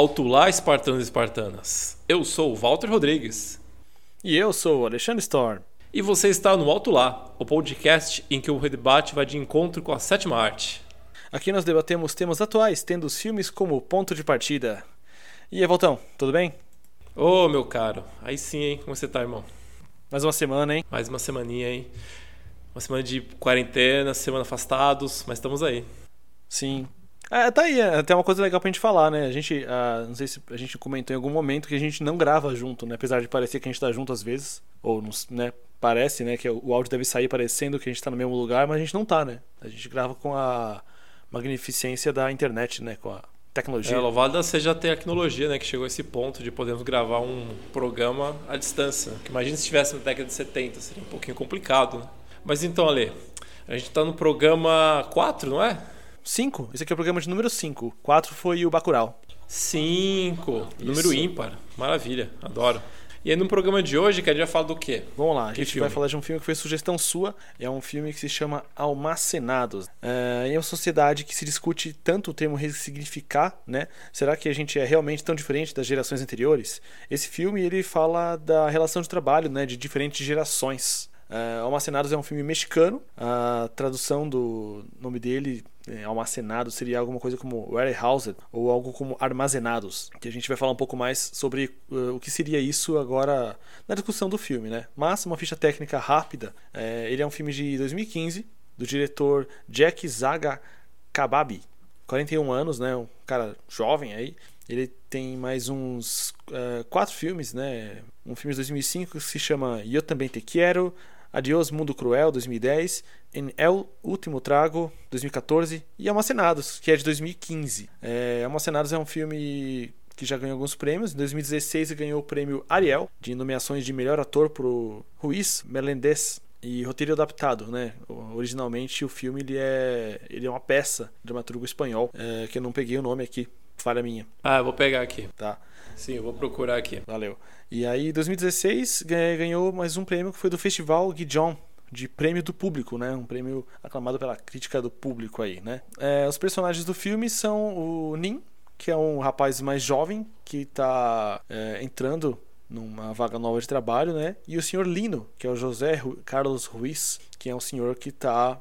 Alto lá, espartanos e espartanas. Eu sou o Walter Rodrigues. E eu sou o Alexandre Storm. E você está no Alto Lá, o podcast em que o debate vai de encontro com a sétima arte. Aqui nós debatemos temas atuais, tendo os filmes como ponto de partida. E aí, Voltão, tudo bem? Ô, meu caro, aí sim, hein? Como você tá, irmão? Mais uma semana, hein? Mais uma semaninha, hein? Uma semana de quarentena, semana afastados, mas estamos aí. Sim. É, tá aí, até uma coisa legal pra gente falar, né? A gente, ah, não sei se a gente comentou em algum momento que a gente não grava junto, né? Apesar de parecer que a gente tá junto às vezes, ou, né? Parece, né? Que o áudio deve sair parecendo que a gente tá no mesmo lugar, mas a gente não tá, né? A gente grava com a magnificência da internet, né? Com a tecnologia. É, louvada seja a tecnologia, né? Que chegou a esse ponto de podermos gravar um programa à distância. Que imagina se estivesse na década de 70, seria um pouquinho complicado, né? Mas então, Ale, a gente tá no programa 4, não é? 5. Esse aqui é o programa de número 5. 4 foi o Bacurau. 5. Número ímpar. Maravilha. Adoro. E aí no programa de hoje, que a gente vai falar do quê? Vamos lá, a gente filme? vai falar de um filme que foi sugestão sua. É um filme que se chama Almacenados. É, em uma sociedade que se discute tanto o termo ressignificar, né? Será que a gente é realmente tão diferente das gerações anteriores? Esse filme ele fala da relação de trabalho, né? De diferentes gerações. É, Almacenados é um filme mexicano. A tradução do nome dele, é, Almacenado, seria alguma coisa como warehoused ou algo como armazenados. Que a gente vai falar um pouco mais sobre uh, o que seria isso agora na discussão do filme, né? Mas uma ficha técnica rápida. É, ele é um filme de 2015 do diretor Jack Zaga Kababi. 41 anos, né? Um cara jovem aí. Ele tem mais uns uh, quatro filmes, né? Um filme de 2005 que se chama Eu Também Te Quero, Adiós Mundo Cruel, 2010, em El Último Trago, 2014, e Almacenados, que é de 2015. É, Almacenados é um filme que já ganhou alguns prêmios. Em 2016 ele ganhou o prêmio Ariel, de nomeações de melhor ator pro Ruiz Melendez. E roteiro adaptado, né? Originalmente o filme ele é, ele é uma peça dramaturgo espanhol, é, que eu não peguei o nome aqui, falha minha, Ah, eu vou pegar aqui. tá? Sim, eu vou procurar aqui. Valeu. E aí, em 2016, ganha- ganhou mais um prêmio que foi do Festival Guijon, de prêmio do público, né? Um prêmio aclamado pela crítica do público aí, né? É, os personagens do filme são o Nin, que é um rapaz mais jovem que tá é, entrando numa vaga nova de trabalho, né? E o senhor Lino, que é o José Ru- Carlos Ruiz, que é um senhor que tá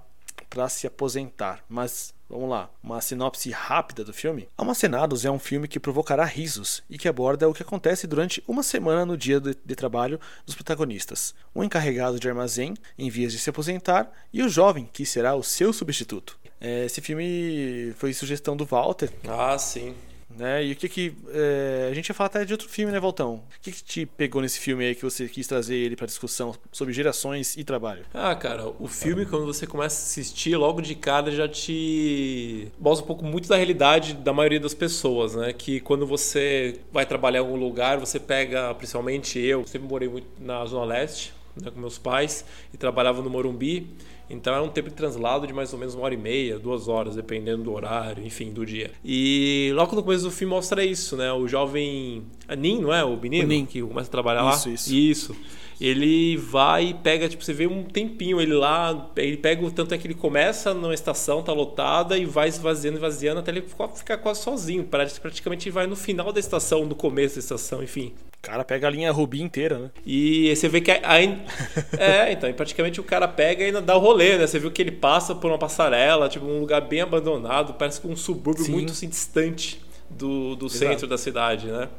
para se aposentar. Mas vamos lá, uma sinopse rápida do filme. Almacenados é um filme que provocará risos e que aborda o que acontece durante uma semana no dia de, de trabalho dos protagonistas. Um encarregado de armazém em vias de se aposentar e o jovem que será o seu substituto. É, Esse filme foi sugestão do Walter, Ah, sim. Né? E o que que. é, a gente ia falar até de outro filme, né, Valtão? O que, que te pegou nesse filme aí que você quis trazer ele para discussão sobre gerações e trabalho? Ah, cara, o filme, quando você começa a assistir, logo de cara já te mostra um pouco muito da realidade da maioria das pessoas, né? Que quando você vai trabalhar em algum lugar, você pega, principalmente eu, sempre morei muito na Zona Leste, né, com meus pais, e trabalhava no Morumbi. Então era um tempo de translado de mais ou menos uma hora e meia, duas horas, dependendo do horário, enfim, do dia. E logo no começo do filme mostra isso, né? O jovem. Nin, não é? O menino? O Nin. Que começa a trabalhar Isso, lá. isso. Isso. Ele vai e pega, tipo, você vê um tempinho ele lá, ele pega o tanto é que ele começa numa estação, tá lotada, e vai esvaziando, esvaziando, até ele ficar- quase sozinho. Praticamente vai no final da estação, no começo da estação, enfim. O cara pega a linha Rubi inteira, né? E você vê que aí, é, então, e praticamente o cara pega e ainda dá o rolê, né? Você viu que ele passa por uma passarela, tipo um lugar bem abandonado, parece que um subúrbio Sim. muito assim, distante do, do Exato. centro da cidade, né?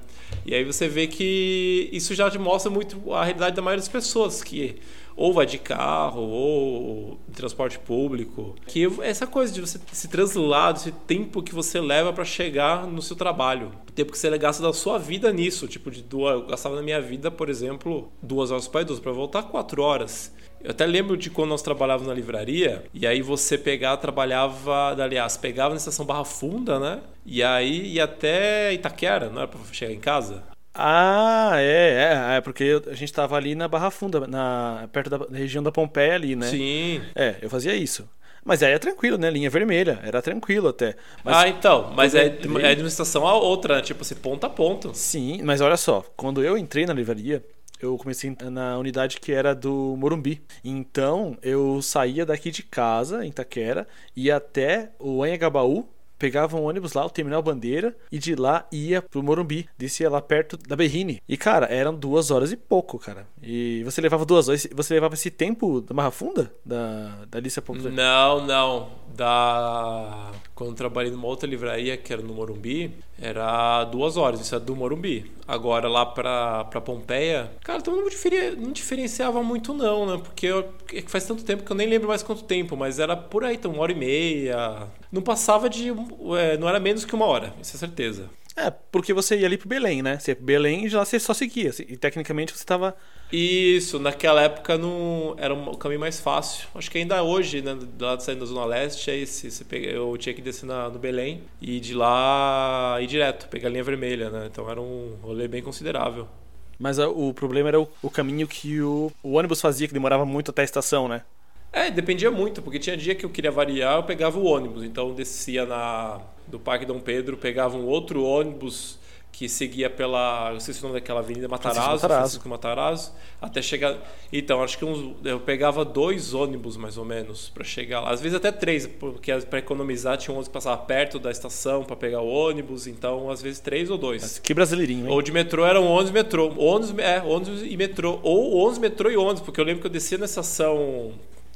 E aí você vê que isso já mostra muito a realidade da maioria das pessoas, que ou vai de carro, ou de transporte público. Que essa coisa de você esse translado, esse tempo que você leva para chegar no seu trabalho. O tempo que você gasta da sua vida nisso. Tipo, de duas, eu gastava na minha vida, por exemplo, duas horas para ir, duas para voltar, quatro horas. Eu até lembro de quando nós trabalhávamos na livraria, e aí você pegava, trabalhava, aliás, pegava na estação Barra Funda, né? E aí ia até Itaquera, não era pra chegar em casa? Ah, é, é, é porque a gente tava ali na Barra Funda, na, perto da região da Pompeia ali, né? Sim. É, eu fazia isso. Mas aí é tranquilo, né? Linha vermelha, era tranquilo até. Mas, ah, então, mas é, entrei- é de uma estação a outra, né? Tipo assim, ponto a ponto. Sim, mas olha só, quando eu entrei na livraria, eu comecei na unidade que era do Morumbi. Então, eu saía daqui de casa, em Itaquera, ia até o Anhangabaú, pegava um ônibus lá, o Terminal Bandeira, e de lá ia pro Morumbi. Descia lá perto da Berrine. E, cara, eram duas horas e pouco, cara. E você levava duas horas. Você levava esse tempo da Barra Funda? Da, da Alicia Ponto Não, não. Da. Quando trabalhei numa outra livraria, que era no Morumbi, era duas horas, isso é do Morumbi. Agora lá pra, pra Pompeia, cara, então não, diferia, não diferenciava muito, não, né? Porque eu, é faz tanto tempo que eu nem lembro mais quanto tempo, mas era por aí, então uma hora e meia. Não passava de. É, não era menos que uma hora, isso é certeza. É, porque você ia ali pro Belém, né? Você ia pro Belém e lá você só seguia. E tecnicamente você estava. Isso, naquela época não era um caminho mais fácil. Acho que ainda hoje, né, do lado saindo da Zona Leste, é esse. Você pega, eu tinha que descer na, no Belém e de lá ir direto, pegar a linha vermelha, né? Então era um rolê bem considerável. Mas a, o problema era o, o caminho que o, o ônibus fazia, que demorava muito até a estação, né? É, dependia muito, porque tinha dia que eu queria variar, eu pegava o ônibus. Então descia na do Parque Dom Pedro, pegava um outro ônibus que seguia pela, não sei se o nome daquela avenida Matarazzo, Francisco Matarazzo, Francisco Matarazzo até chegar. Então, acho que uns, eu pegava dois ônibus mais ou menos para chegar lá. Às vezes até três, porque para economizar tinha um ônibus que passava perto da estação para pegar o ônibus, então às vezes três ou dois. Mas que brasileirinho, hein? Ou de metrô eram ônibus e metrô. Ônibus, é, ônibus e metrô. Ou ônibus, metrô e ônibus, porque eu lembro que eu descia na estação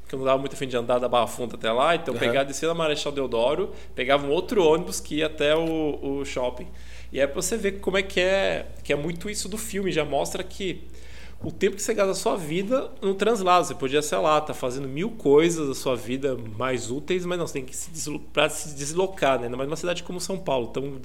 que eu não dava muito fim de andar da Barra Funda até lá, então uhum. pegava, descia na Marechal Deodoro, pegava um outro ônibus que ia até o, o shopping. E é pra você ver como é que é, que é muito isso do filme, já mostra que o tempo que você gasta da sua vida no translado. Você podia, sei lá, tá fazendo mil coisas da sua vida mais úteis, mas não, você tem que se deslocar, se deslocar, né? Ainda mais numa cidade como São Paulo, tão,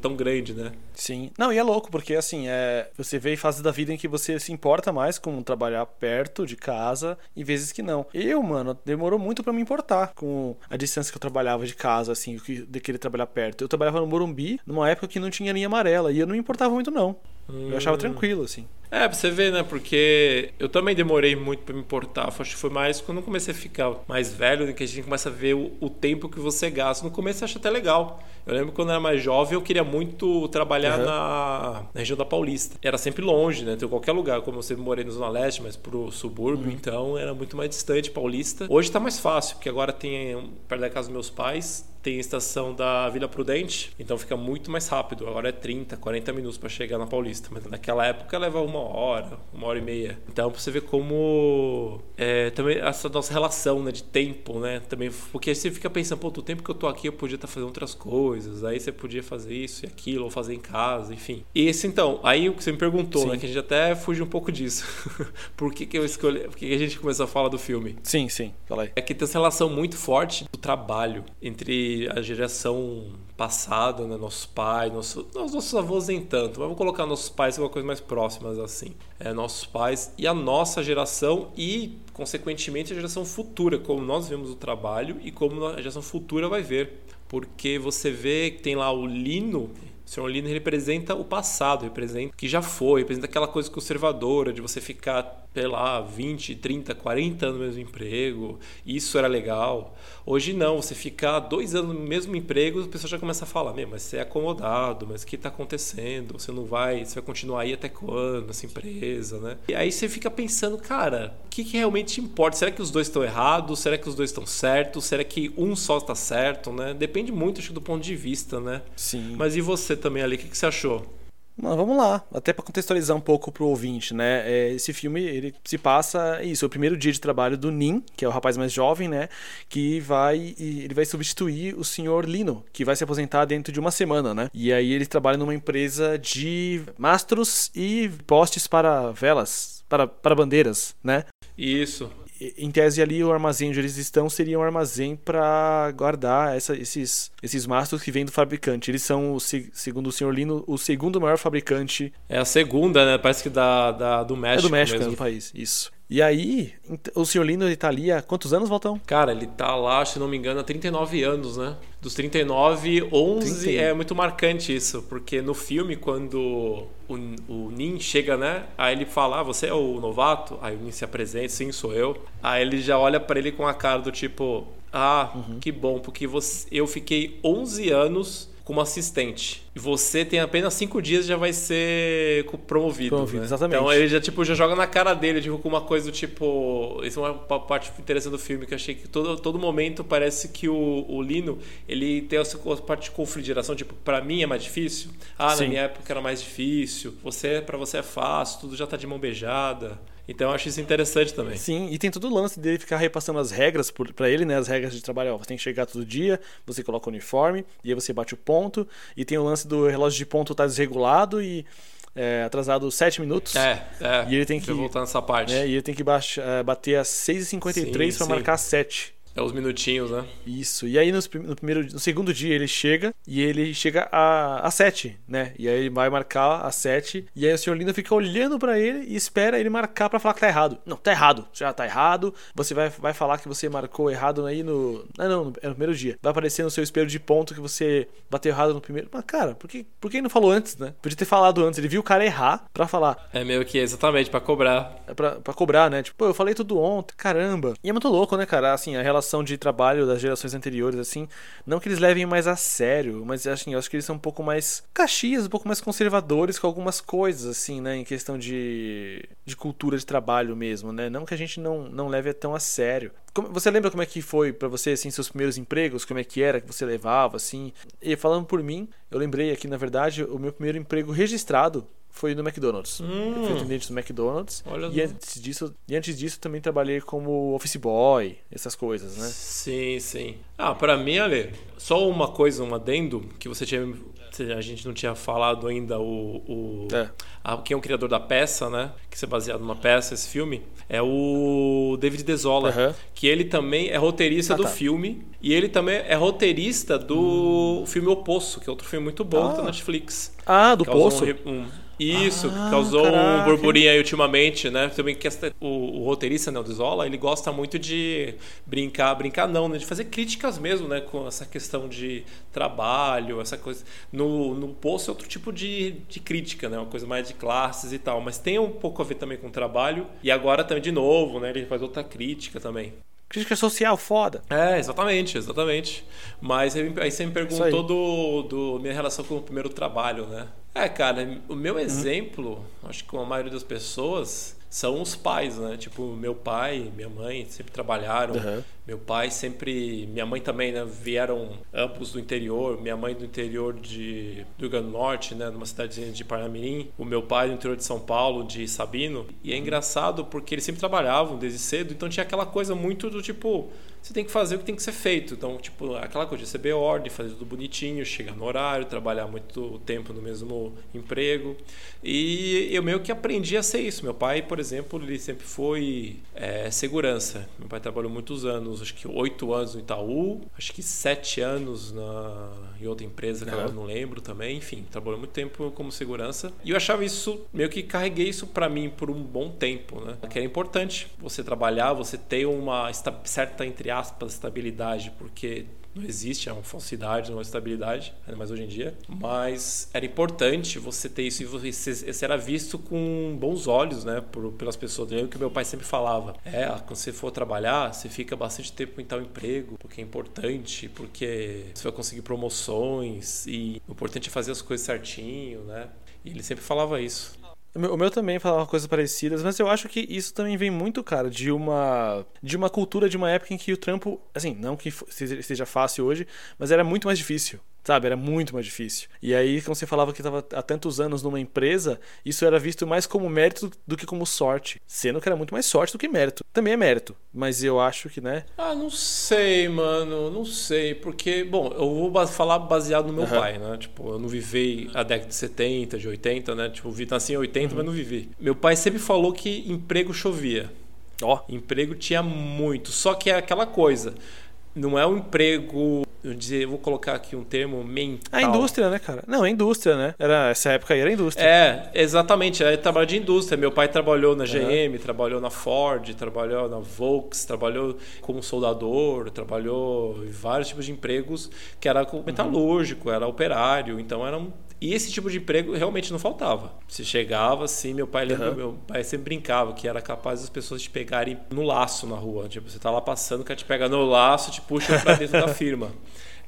tão grande, né? Sim. Não, e é louco, porque assim, é, você vê fases da vida em que você se importa mais com trabalhar perto de casa e vezes que não. Eu, mano, demorou muito para me importar com a distância que eu trabalhava de casa, assim, de querer trabalhar perto. Eu trabalhava no Morumbi, numa época que não tinha linha amarela, e eu não me importava muito, não. Eu achava hum. tranquilo, assim. É, pra você ver, né? Porque eu também demorei muito para me importar. Acho que foi mais quando eu comecei a ficar mais velho, né, que a gente começa a ver o, o, tempo que você gasta. No começo eu acho até legal. Eu lembro quando eu era mais jovem, eu queria muito trabalhar uhum. na, na, região da Paulista. Era sempre longe, né? Então, qualquer lugar, como eu sempre morei na Zona Leste, mas pro subúrbio, uhum. então era muito mais distante Paulista. Hoje tá mais fácil, porque agora tem, perto da casa dos meus pais, tem a estação da Vila Prudente, então fica muito mais rápido. Agora é 30, 40 minutos para chegar na Paulista, mas naquela época leva uma hora, uma hora e meia. Então você vê como é, também essa nossa relação né, de tempo, né? Também, porque você fica pensando, pô, o tempo que eu tô aqui eu podia estar tá fazendo outras coisas, aí você podia fazer isso e aquilo, ou fazer em casa, enfim. E esse então, aí o que você me perguntou, né, sim. né? Que a gente até fugiu um pouco disso. Por que, que eu escolhi, por que, que a gente começou a falar do filme? Sim, sim, fala aí. É que tem essa relação muito forte do trabalho entre a geração passada, né? nossos pais, nosso, nossos avós nem tanto, mas vamos colocar nossos pais como uma coisa mais próximas assim. É, nossos pais e a nossa geração e, consequentemente, a geração futura, como nós vemos o trabalho e como a geração futura vai ver. Porque você vê que tem lá o Lino, o Sr. Lino representa o passado, representa que já foi, representa aquela coisa conservadora de você ficar sei lá, 20, 30, 40 anos no mesmo emprego, isso era legal. Hoje não, você ficar dois anos no mesmo emprego, a pessoa já começa a falar, meu, mas você é acomodado, mas o que está acontecendo? Você não vai, você vai continuar aí até quando, essa empresa, né? E aí você fica pensando, cara, o que, que realmente importa? Será que os dois estão errados? Será que os dois estão certos? Será que um só está certo, né? Depende muito, acho, do ponto de vista, né? Sim. Mas e você também ali, o que, que você achou? Vamos lá, até para contextualizar um pouco pro ouvinte, né? É, esse filme ele se passa isso, é o primeiro dia de trabalho do Nin, que é o rapaz mais jovem, né? Que vai ele vai substituir o senhor Lino, que vai se aposentar dentro de uma semana, né? E aí ele trabalha numa empresa de mastros e postes para velas, para, para bandeiras, né? Isso em tese ali o armazém onde eles estão seria um armazém para guardar essa, esses, esses mastros que vêm do fabricante. Eles são, segundo o senhor Lino, o segundo maior fabricante. É a segunda, né? Parece que da, da do México. É do México, mesmo. do país, isso. E aí, o senhor Lino ele tá ali há quantos anos, Valtão? Cara, ele tá lá, se não me engano, há 39 anos, né? Dos 39, 11 30. é muito marcante isso, porque no filme, quando o, o Nin chega, né? Aí ele fala, ah, você é o novato? Aí o Nin se apresenta, sim, sou eu. Aí ele já olha para ele com a cara do tipo, ah, uhum. que bom, porque você, eu fiquei 11 anos como assistente. E você tem apenas cinco dias já vai ser promovido. Promovido, né? exatamente. Então ele já, tipo, já joga na cara dele, tipo, com uma coisa do tipo. Isso é uma parte interessante do filme, que eu achei que todo, todo momento parece que o, o Lino ele tem essa parte de configuração, tipo, pra mim é mais difícil. Ah, Sim. na minha época era mais difícil. Você, para você é fácil, tudo já tá de mão beijada. Então eu acho isso interessante também. Sim, e tem todo o lance dele ficar repassando as regras para ele, né? As regras de trabalho. Ó, você tem que chegar todo dia, você coloca o uniforme, e aí você bate o ponto. E tem o lance do relógio de ponto tá desregulado e é, atrasado 7 minutos. É, é. E ele tem que- voltar nessa parte. né? E ele tem que baixa- é, bater às 6h53 Sim, para marcar às 7 É os minutinhos, né? Isso. E aí prim- no, primeiro, no segundo dia ele chega e ele chega a, a 7, né? E aí ele vai marcar a 7 e aí o senhor Lino fica olhando pra ele e espera ele marcar pra falar que tá errado. Não, tá errado. Já tá errado. Você vai, vai falar que você marcou errado aí no. Ah, não, no, é no primeiro dia. Vai aparecer no seu espelho de ponto que você bateu errado no primeiro. Mas, cara, por que, por que ele não falou antes, né? Podia ter falado antes. Ele viu o cara errar pra falar. É meio que exatamente pra cobrar. É pra cobrar, né? Tipo, pô, eu falei tudo ontem, caramba. E é muito louco, né, cara? Assim, a relação de trabalho das gerações anteriores, assim, não que eles levem mais a sério, mas assim, eu acho que eles são um pouco mais caxias, um pouco mais conservadores com algumas coisas, assim, né, em questão de, de cultura de trabalho mesmo, né? Não que a gente não, não leve tão a sério. Você lembra como é que foi pra você, assim, seus primeiros empregos? Como é que era que você levava, assim? E falando por mim, eu lembrei aqui, na verdade, o meu primeiro emprego registrado foi no McDonald's. Eu fui atendente do McDonald's. Olha E antes disso, e antes disso também trabalhei como office boy, essas coisas, né? Sim, sim. Ah, pra mim, Ale, só uma coisa, um adendo, que você tinha. A gente não tinha falado ainda o. o É. a- quem é o criador da peça, né? Que é baseado numa peça, esse filme, é o David Desola. Aham. Que ele também é roteirista Ah, do tá. filme. E ele também é roteirista do filme O Poço, que é outro filme muito bom Ah. da Netflix. Ah, do Causou poço? um um- isso, Ah, causou um caraca. burburinho aí ultimamente, né? Também que o, o roteirista, né, o Desola, ele gosta muito de brincar, brincar não, né? De fazer críticas mesmo, né? Com essa questão de trabalho, essa coisa. No, no Poço é outro tipo de, de crítica, né? Uma coisa mais de classes e tal. Mas tem um pouco a ver também com o trabalho. E agora também, de novo, né? Ele faz outra crítica também. Crítica social, foda. É, exatamente, exatamente. Mas aí, aí você me perguntou do, do minha relação com o primeiro trabalho, né? É, cara, o meu exemplo, acho que com a maioria das pessoas, são os pais, né? Tipo, meu pai, minha mãe sempre trabalharam. Uhum. Meu pai sempre. Minha mãe também, né? Vieram ambos do interior. Minha mãe do interior de, do Rio Grande do Norte, né? Numa cidadezinha de Parnamirim. O meu pai do interior de São Paulo, de Sabino. E é engraçado porque eles sempre trabalhavam desde cedo. Então tinha aquela coisa muito do tipo. Você tem que fazer o que tem que ser feito. Então, tipo, aquela coisa de receber ordem, fazer tudo bonitinho, chegar no horário, trabalhar muito tempo no mesmo emprego. E eu meio que aprendi a ser isso. Meu pai, por exemplo, ele sempre foi é, segurança. Meu pai trabalhou muitos anos, acho que oito anos no Itaú, acho que sete anos na, em outra empresa que Aham. eu não lembro também. Enfim, trabalhou muito tempo como segurança. E eu achava isso, meio que carreguei isso para mim por um bom tempo, né? Que era importante você trabalhar, você ter uma esta- certa, entre aspas, estabilidade, porque não existe, é uma falsidade, é uma estabilidade, ainda mais hoje em dia. Mas era importante você ter isso e você, era visto com bons olhos, né? Por, pelas pessoas. Eu que meu pai sempre falava: é, quando você for trabalhar, você fica bastante tempo em tal emprego, porque é importante, porque você vai conseguir promoções e o importante é fazer as coisas certinho, né? E ele sempre falava isso. O meu, também falava coisas parecidas, mas eu acho que isso também vem muito, cara, de uma de uma cultura de uma época em que o trampo, assim, não que seja fácil hoje, mas era muito mais difícil. Sabe, era muito mais difícil. E aí, quando você falava que estava há tantos anos numa empresa, isso era visto mais como mérito do que como sorte. Sendo que era muito mais sorte do que mérito. Também é mérito, mas eu acho que, né? Ah, não sei, mano, não sei, porque, bom, eu vou falar baseado no meu Aham. pai, né? Tipo, eu não vivi a década de 70, de 80, né? Tipo, vi nasci em 80, mas não vivi. Meu pai sempre falou que emprego chovia. Ó, Emprego tinha muito, só que é aquela coisa, não é um emprego, eu dizer, vou colocar aqui um termo mental. a indústria, né, cara? Não, a indústria, né? Era, essa época aí era indústria. É, exatamente. É trabalho de indústria. Meu pai trabalhou na GM, trabalhou na Ford, trabalhou na Volks, trabalhou como soldador, trabalhou em vários tipos de empregos que era como metalúrgico, era operário. Então era um... E esse tipo de emprego realmente não faltava. Se chegava assim, meu pai lembra, Aham. meu pai sempre brincava que era capaz das pessoas te pegarem no laço na rua. Tipo, você tá lá passando, o cara te pega no laço, te puxa pra dentro da firma.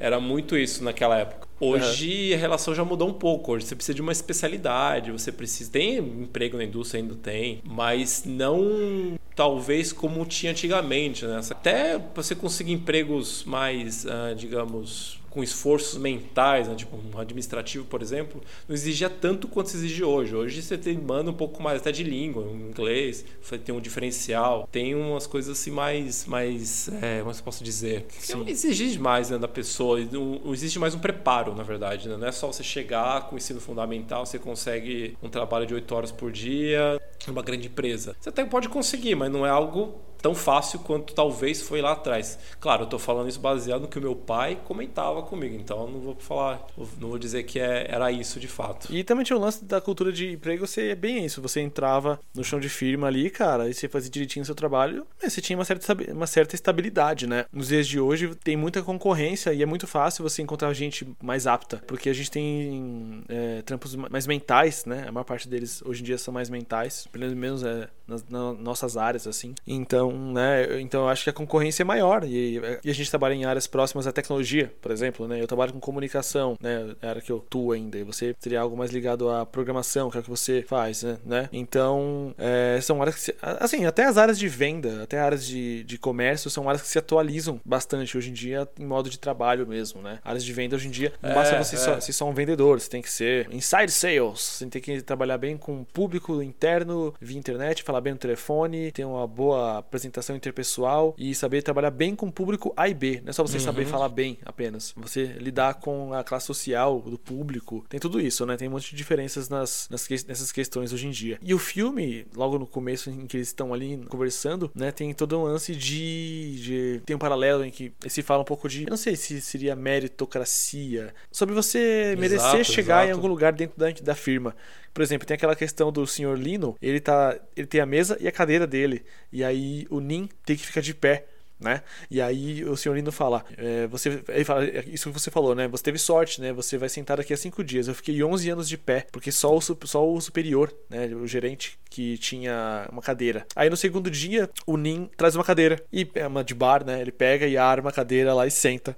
Era muito isso naquela época. Hoje uhum. a relação já mudou um pouco. Hoje você precisa de uma especialidade, você precisa. Tem emprego na indústria, ainda tem, mas não talvez como tinha antigamente. Né? Até você conseguir empregos mais, uh, digamos, com esforços mentais, né? tipo um administrativo, por exemplo, não exigia tanto quanto se exige hoje. Hoje você tem, manda um pouco mais até de língua, um inglês, você tem um diferencial, tem umas coisas assim mais, mais é, como eu posso dizer? Exige mais né, da pessoa, não, não, existe mais um preparo, na verdade. Né? Não é só você chegar com o ensino fundamental, você consegue um trabalho de 8 horas por dia, numa grande empresa. Você até pode conseguir, mas não é algo tão fácil quanto talvez foi lá atrás. Claro, eu estou falando isso baseado no que o meu pai comentava comigo, então não vou falar, não vou dizer que é, era isso de fato. E também tinha o lance da cultura de emprego ser bem isso. Você entrava no chão de firma ali, cara, e você fazia direitinho o seu trabalho, mas você tinha uma certa, uma certa estabilidade, né? Nos dias de hoje tem muita concorrência e é muito fácil você encontrar gente mais apta, porque a gente tem é, trampos mais mentais, né? A maior parte deles hoje em dia são mais mentais, pelo menos é, nas, nas nossas áreas, assim. Então, né? Então eu acho que a concorrência é maior e, e, a gente trabalha em áreas próximas à tecnologia, por exemplo, né? Eu trabalho com comunicação, né? É a área que eu atuo ainda. E você teria algo mais ligado à programação, que é o que você faz, né? Então, é, são áreas que se, assim, até as áreas de venda, até áreas de, de comércio são áreas que se atualizam bastante hoje em dia em modo de trabalho mesmo, né? Áreas de venda hoje em dia não é, basta você é. só, ser só um vendedor, você tem que ser inside sales, você tem que trabalhar bem com o público interno via internet, falar bem no telefone, ter uma boa apresentação interpessoal e saber trabalhar bem com o público A e B. Não é só você uhum. saber falar bem apenas. Você lidar com a classe social do público. Tem tudo isso, né? Tem um monte de diferenças nas, nas nessas questões hoje em dia. E o filme, logo no começo em que eles estão ali conversando, né? Tem todo um lance de, de. Tem um paralelo em que se fala um pouco de. Eu não sei se seria meritocracia. Sobre você merecer exato, chegar exato. em algum lugar dentro da, da firma. Por exemplo, tem aquela questão do senhor Lino, ele tá, ele tem a mesa e a cadeira dele, e aí o Nin tem que ficar de pé né? E aí o senhor Lindo fala, é, você, ele fala, é isso que você falou, né? Você teve sorte, né? Você vai sentar daqui a cinco dias. Eu fiquei 11 anos de pé, porque só o, só o superior, né? O gerente que tinha uma cadeira. Aí no segundo dia, o Nin traz uma cadeira e é uma de bar, né? Ele pega e arma a cadeira lá e senta.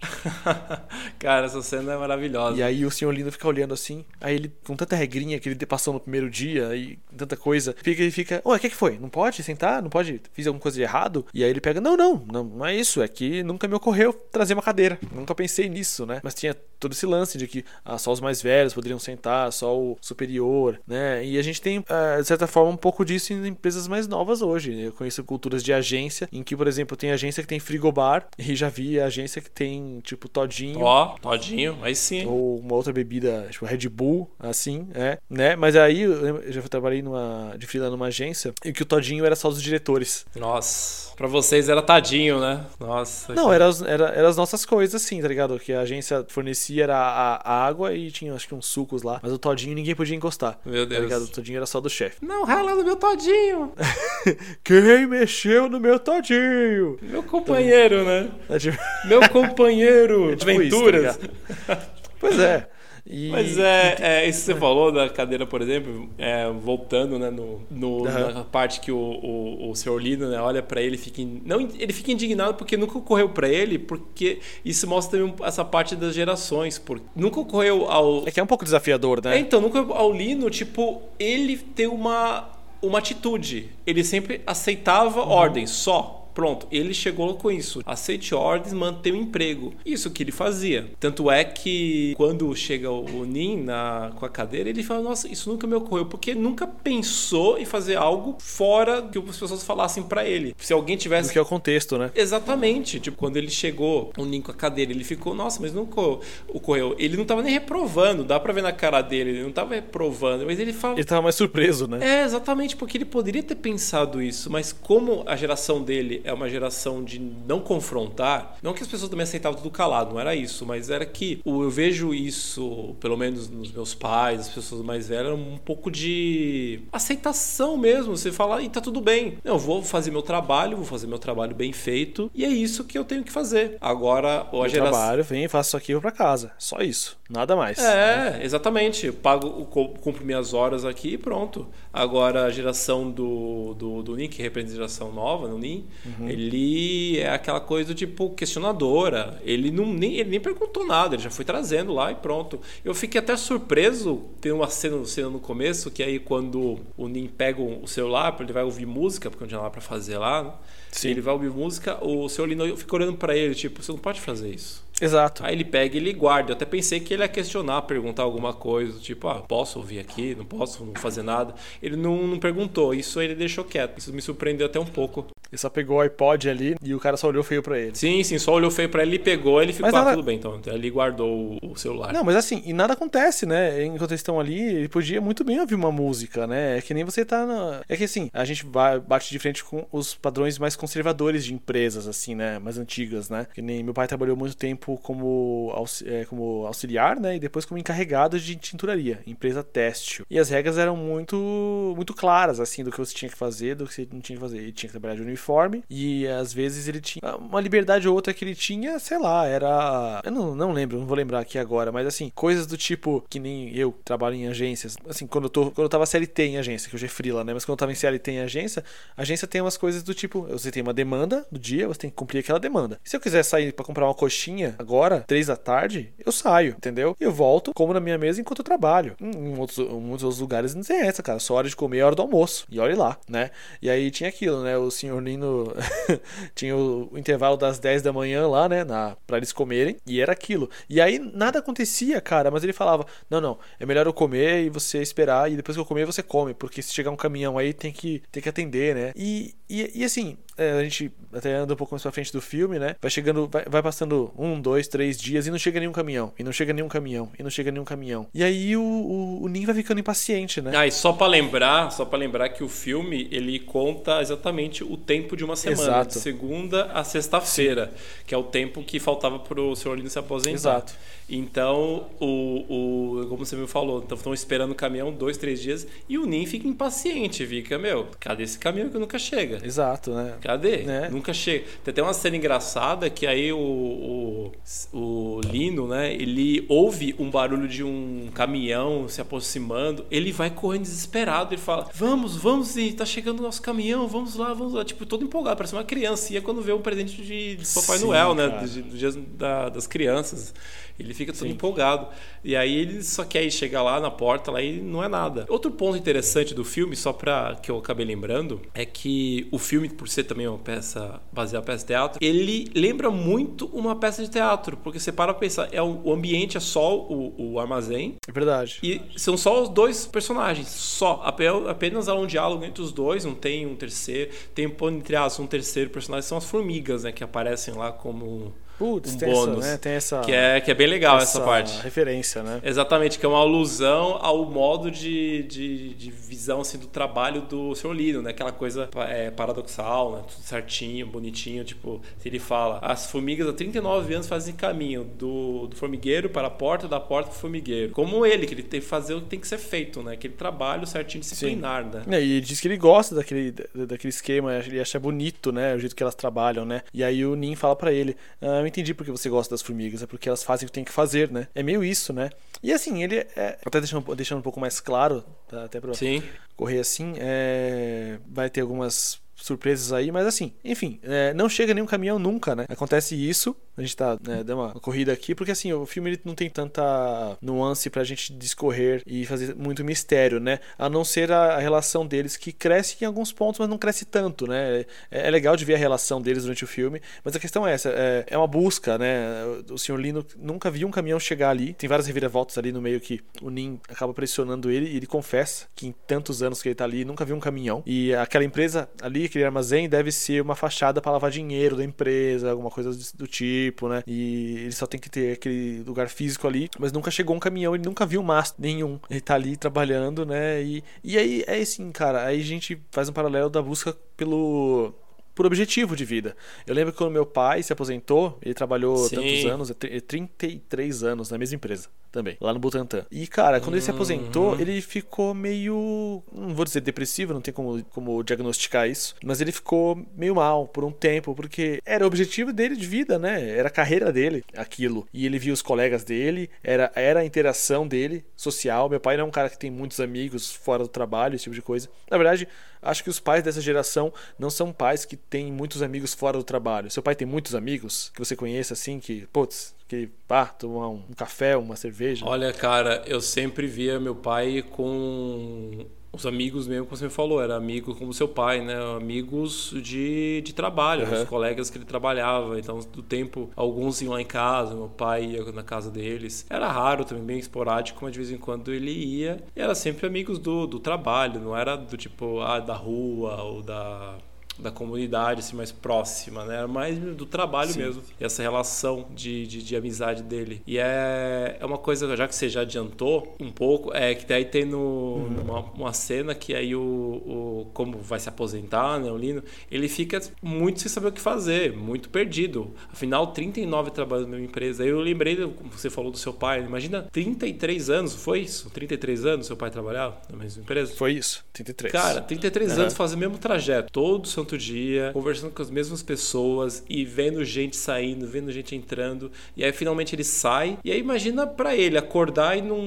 Cara, essa cena é maravilhosa. E aí o senhor Lindo fica olhando assim, aí ele com tanta regrinha que ele passou no primeiro dia e tanta coisa, fica ele fica, ué, o que que foi? Não pode sentar? Não pode? Fiz alguma coisa de errado? E aí ele pega, não, não, não não é isso, é que nunca me ocorreu trazer uma cadeira. Nunca pensei nisso, né? Mas tinha todo esse lance de que ah, só os mais velhos poderiam sentar, só o superior, né? E a gente tem, ah, de certa forma, um pouco disso em empresas mais novas hoje. Eu conheço culturas de agência, em que, por exemplo, tem agência que tem frigobar, e já vi agência que tem, tipo, todinho. Ó, oh, todinho, aí sim. Ou uma outra bebida, tipo, Red Bull, assim, é, né? Mas aí eu já trabalhei numa, de fila numa agência, e que o todinho era só dos diretores. Nossa, pra vocês era tadinho, né? Nossa. Não, era, era, era as nossas coisas, assim, tá ligado? Que a agência fornecia era a, a, água e tinha acho que uns sucos lá. Mas o todinho ninguém podia encostar. Meu Deus. Tá ligado? O todinho era só do chefe. Não, rala no meu todinho. Quem mexeu no meu todinho? Meu companheiro, então, né? É tipo... Meu companheiro. É tipo Aventuras. Isso, tá pois é. E... Mas é, é, isso que você falou da cadeira, por exemplo, é, voltando né, no, no uhum. na parte que o, o, o senhor Lino né, olha para ele fica não ele fica indignado porque nunca ocorreu para ele, porque isso mostra também essa parte das gerações, porque nunca ocorreu ao É que é um pouco desafiador, né? É, então, nunca ao Lino, tipo, ele ter uma uma atitude. Ele sempre aceitava uhum. ordens só. Pronto, ele chegou com isso. Aceite ordens, manter o emprego. Isso que ele fazia. Tanto é que quando chega o Nin na, com a cadeira, ele fala: Nossa, isso nunca me ocorreu, porque nunca pensou em fazer algo fora que as pessoas falassem para ele. Se alguém tivesse. Do que é o contexto, né? Exatamente. Tipo, quando ele chegou, o Nin com a cadeira, ele ficou: Nossa, mas nunca ocorreu. Ele não tava nem reprovando, dá pra ver na cara dele, ele não tava reprovando, mas ele fala. Ele tava mais surpreso, né? É, exatamente, porque ele poderia ter pensado isso, mas como a geração dele é uma geração de não confrontar, não que as pessoas também aceitavam tudo calado, não era isso, mas era que eu vejo isso, pelo menos nos meus pais, as pessoas mais velhas, um pouco de aceitação mesmo. Você fala, e tá tudo bem. Eu vou fazer meu trabalho, vou fazer meu trabalho bem feito, e é isso que eu tenho que fazer. Agora, a geração. trabalho, vem, faço isso aqui e vou pra casa. Só isso. Nada mais. É, né? exatamente. Eu pago, cumpro minhas horas aqui e pronto. Agora, a geração do, do, do NIN, que representa a geração nova, no NIN, uhum. Uhum. Ele é aquela coisa tipo questionadora. Ele não nem, ele nem perguntou nada, ele já foi trazendo lá e pronto. Eu fiquei até surpreso, tem uma cena, cena no começo que aí quando o Nin pega o celular, ele vai ouvir música, porque não tinha nada para fazer lá, né? Sim. ele vai ouvir música, o seu Lino fica olhando para ele, tipo, você não pode fazer isso. Exato. Aí ele pega e ele guarda. Eu até pensei que ele ia questionar, perguntar alguma coisa, tipo, ah, posso ouvir aqui? Não posso não fazer nada. Ele não, não perguntou, isso ele deixou quieto. Isso me surpreendeu até um pouco. Ele só pegou o iPod ali e o cara só olhou feio para ele. Sim, sim, só olhou feio para ele e pegou, ele ficou, nada... ah, tudo bem, então. Ele guardou o celular. Não, mas assim, e nada acontece, né? Enquanto eles estão ali, ele podia muito bem ouvir uma música, né? É que nem você tá na... É que assim, a gente bate de frente com os padrões mais conservadores de empresas, assim, né? Mais antigas, né? Que nem meu pai trabalhou muito tempo como, é, como auxiliar, né? E depois como encarregado de tinturaria, empresa têxtil. E as regras eram muito, muito claras, assim, do que você tinha que fazer, do que você não tinha que fazer. Ele tinha que trabalhar de uniforme e às vezes ele tinha uma liberdade ou outra que ele tinha, sei lá, era. Eu não, não lembro, não vou lembrar aqui agora, mas assim, coisas do tipo que nem eu trabalho em agências. Assim, quando eu, tô, quando eu tava CLT em agência, que hoje é freela, né? Mas quando eu tava em CLT em agência, a agência tem umas coisas do tipo: você tem uma demanda do dia, você tem que cumprir aquela demanda. Se eu quiser sair para comprar uma coxinha agora, três da tarde, eu saio, entendeu? E eu volto, como na minha mesa enquanto eu trabalho. Em, em, outros, em muitos outros lugares não tem essa, cara. Só hora de comer é hora do almoço. E olhe lá, né? E aí tinha aquilo, né? O senhor Tinha o, o, intervalo das 10 da manhã lá, né? Na, pra eles comerem. E era aquilo. E aí nada acontecia, cara. Mas ele falava: Não, não, é melhor eu comer e você esperar. E depois que eu comer, você come. Porque se chegar um caminhão aí, tem que, tem que atender, né? E, e, e assim, é, a gente até anda um pouco mais pra frente do filme, né? Vai chegando, vai, vai, passando um, dois, três dias e não chega nenhum caminhão, e não chega nenhum caminhão, e não chega nenhum caminhão. E aí o, o, o Nin vai ficando impaciente, né? Ah, e só para lembrar, só para lembrar que o filme ele conta exatamente o tempo de uma semana, Exato. de segunda a sexta-feira, que é o tempo que faltava pro senhor Lino se aposentar. Exato. Então, o, o, como você me falou, então estão esperando o caminhão dois, três dias e o Nin fica impaciente, fica, meu, cadê esse caminhão que nunca chega? Exato, né? Cadê? Né? Nunca chega. Tem até uma cena engraçada que aí o, o, o Lino, né, ele ouve um barulho de um caminhão se aproximando, ele vai correndo desesperado, ele fala, vamos, vamos, e tá chegando o nosso caminhão, vamos lá, vamos lá, tipo, todo empolgado, parece uma criança, ia quando vê um presente de, de Papai Sim, Noel, né, do, do dia da, das crianças. Ele fica todo Sim. empolgado. E aí ele só quer ir chegar lá na porta lá e não é nada. Outro ponto interessante do filme, só para que eu acabei lembrando, é que o filme, por ser também uma peça baseada em peça de teatro, ele lembra muito uma peça de teatro, porque você para pra pensar, é o, o ambiente é só o, o, armazém. É verdade. E são só os dois personagens, só. Apenas há um diálogo entre os dois, não tem um terceiro. Tem, entre aspas, um terceiro personagem, são as formigas, né, que aparecem lá como Putz, um tem bônus. Essa, né? Tem essa. Que é, que é bem legal essa, essa parte. referência, né? Exatamente, que é uma alusão ao modo de, de, de visão assim, do trabalho do Sr. Lino, né? Aquela coisa é, paradoxal, né? Tudo certinho, bonitinho. Tipo, ele fala: as formigas há 39 anos fazem caminho do, do formigueiro para a porta, da porta para o formigueiro. Como ele, que ele tem que fazer o que tem que ser feito, né? Aquele trabalho certinho disciplinar, Sim. né? É, e ele diz que ele gosta daquele, daquele esquema, ele acha bonito, né? O jeito que elas trabalham, né? E aí o Nin fala para ele. Ah, eu entendi porque você gosta das formigas, é porque elas fazem o que tem que fazer, né? É meio isso, né? E assim, ele é. Até deixando, deixando um pouco mais claro, tá? até pra Sim. correr assim, é, vai ter algumas surpresas aí, mas assim, enfim, é, não chega nenhum caminhão nunca, né? Acontece isso, a gente tá né, dando uma corrida aqui, porque assim, o filme ele não tem tanta nuance pra gente discorrer e fazer muito mistério, né? A não ser a, a relação deles, que cresce em alguns pontos, mas não cresce tanto, né? É, é, legal de ver a relação deles durante o filme, mas a questão é essa, é, é uma busca, né? O senhor Lino nunca viu um caminhão chegar ali, tem várias reviravoltas ali no meio que o Nin acaba pressionando ele e ele confessa que em tantos anos que ele tá ali, nunca viu um caminhão. E aquela empresa ali, aquele armazém deve ser uma fachada para lavar dinheiro da empresa, alguma coisa do tipo, né? E ele só tem que ter aquele lugar físico ali, mas nunca chegou um caminhão, ele nunca viu mastro nenhum. Ele tá ali trabalhando, né? E, e aí é assim, cara, aí a gente faz um paralelo da busca pelo por objetivo de vida. Eu lembro que quando meu pai se aposentou, ele trabalhou Sim. tantos anos, 33 é anos na mesma empresa também, lá no Butantã. E, cara, quando uhum. ele se aposentou, uhum. ele ficou meio. Não vou dizer depressivo, não tem como, como diagnosticar isso, mas ele ficou meio mal por um tempo, porque era o objetivo dele de vida, né? Era a carreira dele, aquilo. E ele via os colegas dele, era, era a interação dele social. Meu pai não é um cara que tem muitos amigos fora do trabalho, esse tipo de coisa. Na verdade, acho que os pais dessa geração não são pais que têm muitos amigos fora do trabalho. Seu pai tem muitos amigos que você conhece assim, que, putz, que pá, tomar um café, uma cerveja? Olha, cara, eu sempre via meu pai com os amigos mesmo, como você me falou, era amigo como seu pai, né? Amigos de, de trabalho, uhum. os colegas que ele trabalhava. Então, do tempo, alguns iam lá em casa, meu pai ia na casa deles. Era raro também, bem esporádico, mas de vez em quando ele ia. E era sempre amigos do, do trabalho, não era do tipo, ah, da rua ou da da comunidade assim, mais próxima, né? Mais do trabalho Sim. mesmo. E essa relação de, de, de, amizade dele. E é, é uma coisa, já que você já adiantou um pouco, é que daí tem no, uhum. uma, uma, cena que aí o, o. Como vai se aposentar, né? O Lino, ele fica muito sem saber o que fazer, muito perdido. Afinal, 39 trabalhando na mesma empresa. Eu lembrei, como você falou do seu pai, imagina 33 anos, foi isso? 33 anos seu pai trabalhava na mesma empresa? Foi isso, 33. Cara, 33 uhum. anos fazendo o mesmo trajeto, todo seu santo dia, conversando com as mesmas pessoas e vendo gente saindo, vendo gente entrando. E aí finalmente ele sai. E aí imagina para ele acordar e não,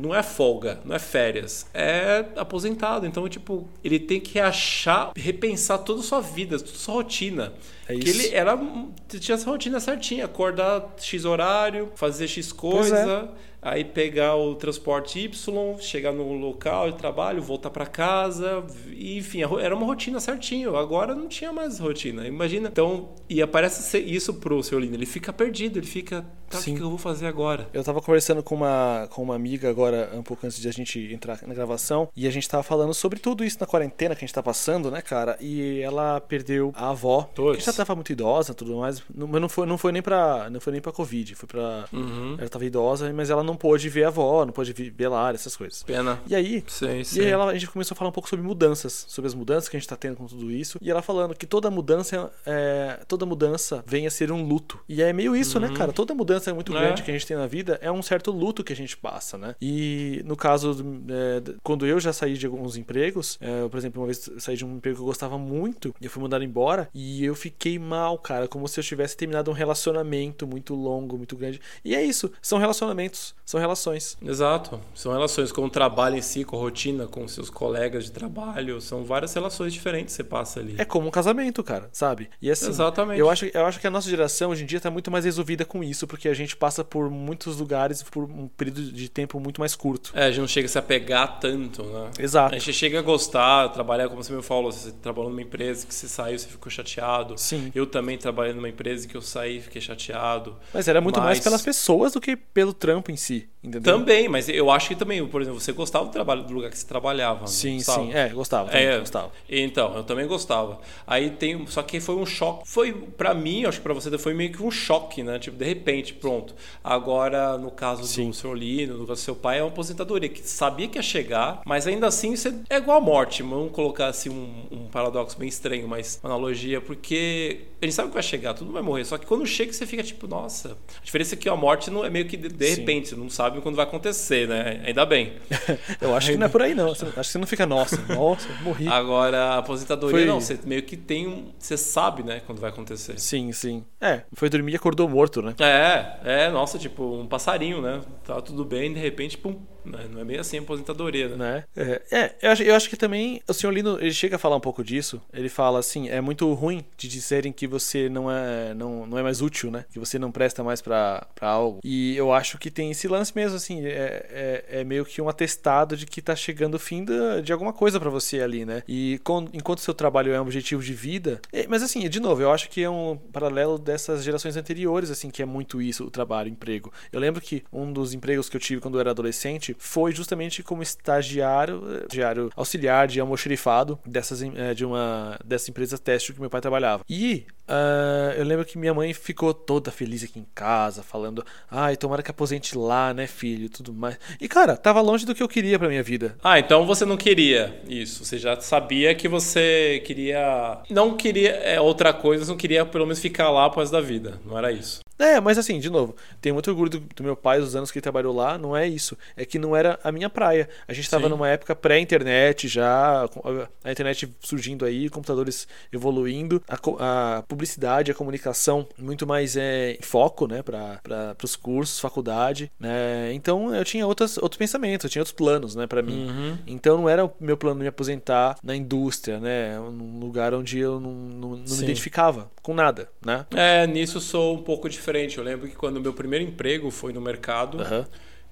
não é folga, não é férias, é aposentado. Então, tipo, ele tem que achar, repensar toda a sua vida, toda a sua rotina. É que ele era tinha essa rotina certinha, acordar X horário, fazer X coisa aí pegar o transporte Y, chegar no local de trabalho, voltar para casa, enfim, era uma rotina certinho. Agora não tinha mais rotina. Imagina. Então, e aparece isso pro seu Lino, ele fica perdido, ele fica, tá, o que eu vou fazer agora? Eu tava conversando com uma com uma amiga agora, um pouco antes de a gente entrar na gravação, e a gente tava falando sobre tudo isso na quarentena que a gente tá passando, né, cara? E ela perdeu a avó, Todos. que já tava muito idosa, tudo mais, mas não foi não foi nem para não foi nem para covid, foi para uhum. ela tava idosa, mas ela não pôde ver a avó, não pôde ver Lara, essas coisas. Pena. E aí, sim, sim. E aí ela, a gente começou a falar um pouco sobre mudanças, sobre as mudanças que a gente tá tendo com tudo isso. E ela falando que toda mudança é, toda mudança vem a ser um luto. E é meio isso, né, uhum. né, cara? Toda mudança é muito é. grande que a gente tem na vida é um certo luto que a gente passa, né? E no caso, é, quando eu já saí de alguns empregos, é, por exemplo, uma vez saí de um emprego que eu gostava muito e eu fui mandado embora e eu fiquei mal, cara, como se eu tivesse terminado um relacionamento muito longo, muito grande. E é isso, são relacionamentos, são relações. Exato. São relações com o trabalho em si, com a rotina, com seus colegas de trabalho. São várias relações diferentes que você passa ali. É como um casamento, cara, sabe? E assim, Exatamente. Eu acho, eu acho que a nossa geração hoje em dia está muito mais resolvida com isso, porque a gente passa por muitos lugares por um período de tempo muito mais curto. É, a gente não chega a se apegar tanto, né? Exato. A gente chega a gostar, trabalhar, como você me falou, você trabalhou numa empresa que você saiu, você ficou chateado. Sim. Eu também trabalhei numa empresa que eu saí e fiquei chateado. Mas era muito Mas... mais pelas pessoas do que pelo trampo em si, entendeu? Também, mas eu acho que também, por exemplo, você gostava do trabalho do lugar que você trabalhava. Sim, gostava? sim, é, gostava, é, gostava. Então, eu também gostava. Aí tem, só que foi um choque, foi para mim, acho que para você foi meio que um choque, né? Tipo, de repente, pronto. Agora, no caso sim. do seu Lino, no caso do seu pai, é uma aposentadoria que sabia que ia chegar, mas ainda assim você é igual a morte. Vamos colocar assim um, um paradoxo bem estranho, mas uma analogia, porque a gente sabe que vai chegar, tudo vai morrer. Só que quando chega, você fica tipo, nossa. A diferença é que a morte não é meio que de, de repente, você não sabe quando vai acontecer, né? Ainda bem. Eu acho que não é por aí, não. Acho que você não fica, nossa, nossa, morri. Agora, aposentadoria, foi... não. Você meio que tem um. Você sabe, né, quando vai acontecer. Sim, sim. É, foi dormir e acordou morto, né? É, é, nossa, tipo, um passarinho, né? Tá tudo bem, de repente, pum? Não é meio assim aposentadoria, né? né? É, é eu, acho, eu acho que também o senhor Lino ele chega a falar um pouco disso. Ele fala assim: é muito ruim de dizerem que você não é, não, não é mais útil, né? Que você não presta mais para algo. E eu acho que tem esse lance mesmo, assim. É, é, é meio que um atestado de que tá chegando o fim de, de alguma coisa para você ali, né? E com, enquanto seu trabalho é um objetivo de vida. É, mas assim, de novo, eu acho que é um paralelo dessas gerações anteriores, assim, que é muito isso, o trabalho, o emprego. Eu lembro que um dos empregos que eu tive quando eu era adolescente foi justamente como estagiário, estagiário auxiliar de almoxerifado dessas, eh, de uma dessa empresa teste que meu pai trabalhava. E uh, eu lembro que minha mãe ficou toda feliz aqui em casa, falando: ai, tomara que aposente lá, né, filho, tudo mais. E cara, tava longe do que eu queria pra minha vida. Ah, então você não queria isso. Você já sabia que você queria. Não queria é, outra coisa, não queria pelo menos ficar lá após da vida. Não era isso. É, mas assim, de novo, tem muito orgulho do, do meu pai, os anos que ele trabalhou lá, não é isso. É que não era a minha praia. A gente estava numa época pré-internet já, a internet surgindo aí, computadores evoluindo, a, a publicidade, a comunicação muito mais é, em foco, né, para os cursos, faculdade, né? Então eu tinha outras, outros pensamentos, eu tinha outros planos, né, para mim. Uhum. Então não era o meu plano me aposentar na indústria, né, num lugar onde eu não, não, não me identificava com nada, né? É, nisso sou um pouco diferente. Eu lembro que quando meu primeiro emprego foi no mercado, uhum.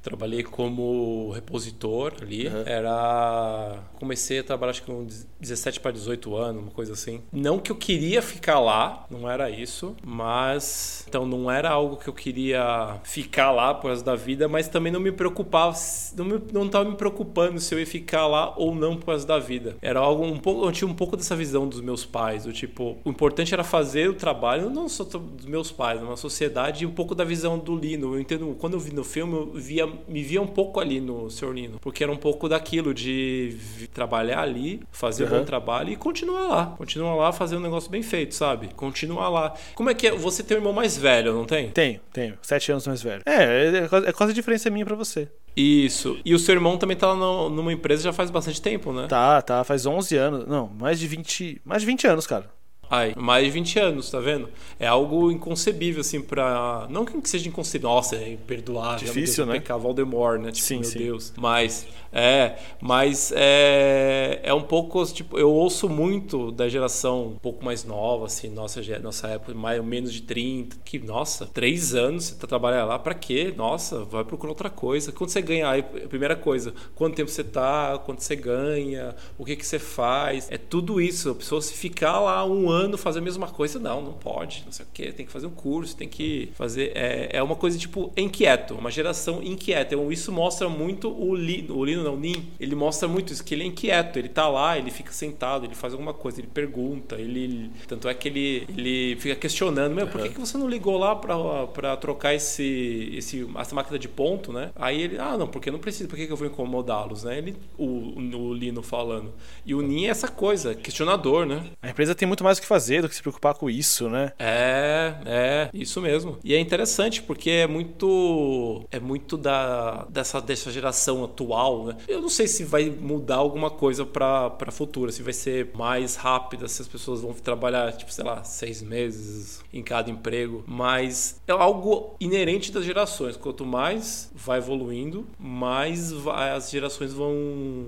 Trabalhei como repositor ali. Uhum. Era. Comecei a trabalhar acho que com 17 para 18 anos, uma coisa assim. Não que eu queria ficar lá, não era isso, mas. Então não era algo que eu queria ficar lá por causa da vida, mas também não me preocupava, não, me, não tava me preocupando se eu ia ficar lá ou não por causa da vida. Era algo um pouco. Eu tinha um pouco dessa visão dos meus pais, do tipo, o importante era fazer o trabalho, não só dos meus pais, numa sociedade, e um pouco da visão do Lino. Eu entendo, quando eu vi no filme, eu via me via um pouco ali no Sr. Nino, porque era um pouco daquilo de trabalhar ali, fazer uhum. um bom trabalho e continuar lá. Continuar lá, fazer um negócio bem feito, sabe? Continuar lá. Como é que é? Você tem um irmão mais velho, não tem? Tenho, tenho. Sete anos mais velho. É, é, é quase a diferença minha para você. Isso. E o seu irmão também tá numa empresa já faz bastante tempo, né? Tá, tá. Faz 11 anos. Não, mais de 20. Mais de 20 anos, cara. Ai, mais de 20 anos, tá vendo? É algo inconcebível, assim, pra. Não que seja inconcebível, nossa, é imperdoável. Difícil, Deus, né? Pecar Voldemort, né? Tipo, sim, meu sim. Deus. Mas é, mas é, é um pouco, tipo, eu ouço muito da geração um pouco mais nova, assim, nossa, nossa época, mais ou menos de 30, que, nossa, três anos você tá trabalhando lá, pra quê? Nossa, vai procurar outra coisa. Quando você ganha, aí, primeira coisa, quanto tempo você tá, quanto você ganha, o que que você faz, é tudo isso. A pessoa se ficar lá um ano fazer a mesma coisa, não, não pode, não sei o quê, tem que fazer um curso, tem que fazer, é, é uma coisa, tipo, inquieto, uma geração inquieta. Então, isso mostra muito o Lino, o Lino não, Nin, ele mostra muito isso, que ele é inquieto, ele tá lá, ele fica sentado, ele faz alguma coisa, ele pergunta, ele. Tanto é que ele, ele fica questionando, meu, por que, que você não ligou lá para trocar esse, esse, essa máquina de ponto, né? Aí ele, ah, não, porque não precisa, por que, que eu vou incomodá-los, né? Ele, o, o Lino falando. E o Nin é essa coisa, questionador, né? A empresa tem muito mais o que fazer do que se preocupar com isso, né? É, é, isso mesmo. E é interessante porque é muito é muito da dessa dessa geração atual, né? Eu não sei se vai mudar alguma coisa para para futuro, se vai ser mais rápida, se as pessoas vão trabalhar, tipo, sei lá, seis meses em cada emprego, mas é algo inerente das gerações. Quanto mais vai evoluindo, mais vai, as gerações vão,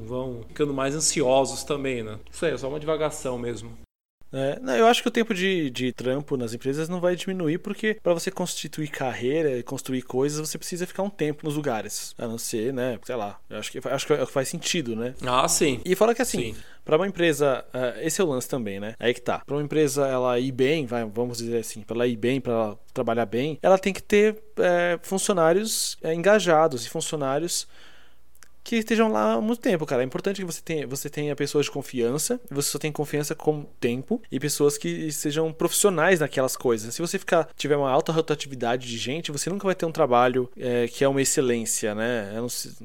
vão ficando mais ansiosos também, né? Isso aí, é só uma divagação mesmo. É, não, eu acho que o tempo de, de trampo nas empresas não vai diminuir, porque para você constituir carreira e construir coisas, você precisa ficar um tempo nos lugares. A não ser, né, sei lá, eu acho que, acho que faz sentido, né? Ah, sim. E fala que assim, para uma empresa, uh, esse é o lance também, né? Aí que tá. Para uma empresa ela ir bem, vai, vamos dizer assim, para ela ir bem, para ela trabalhar bem, ela tem que ter é, funcionários é, engajados e funcionários que estejam lá há muito tempo, cara. É importante que você tenha, você tenha pessoas de confiança, você só tem confiança com tempo e pessoas que sejam profissionais naquelas coisas. Se você ficar tiver uma alta rotatividade de gente, você nunca vai ter um trabalho é, que é uma excelência, né?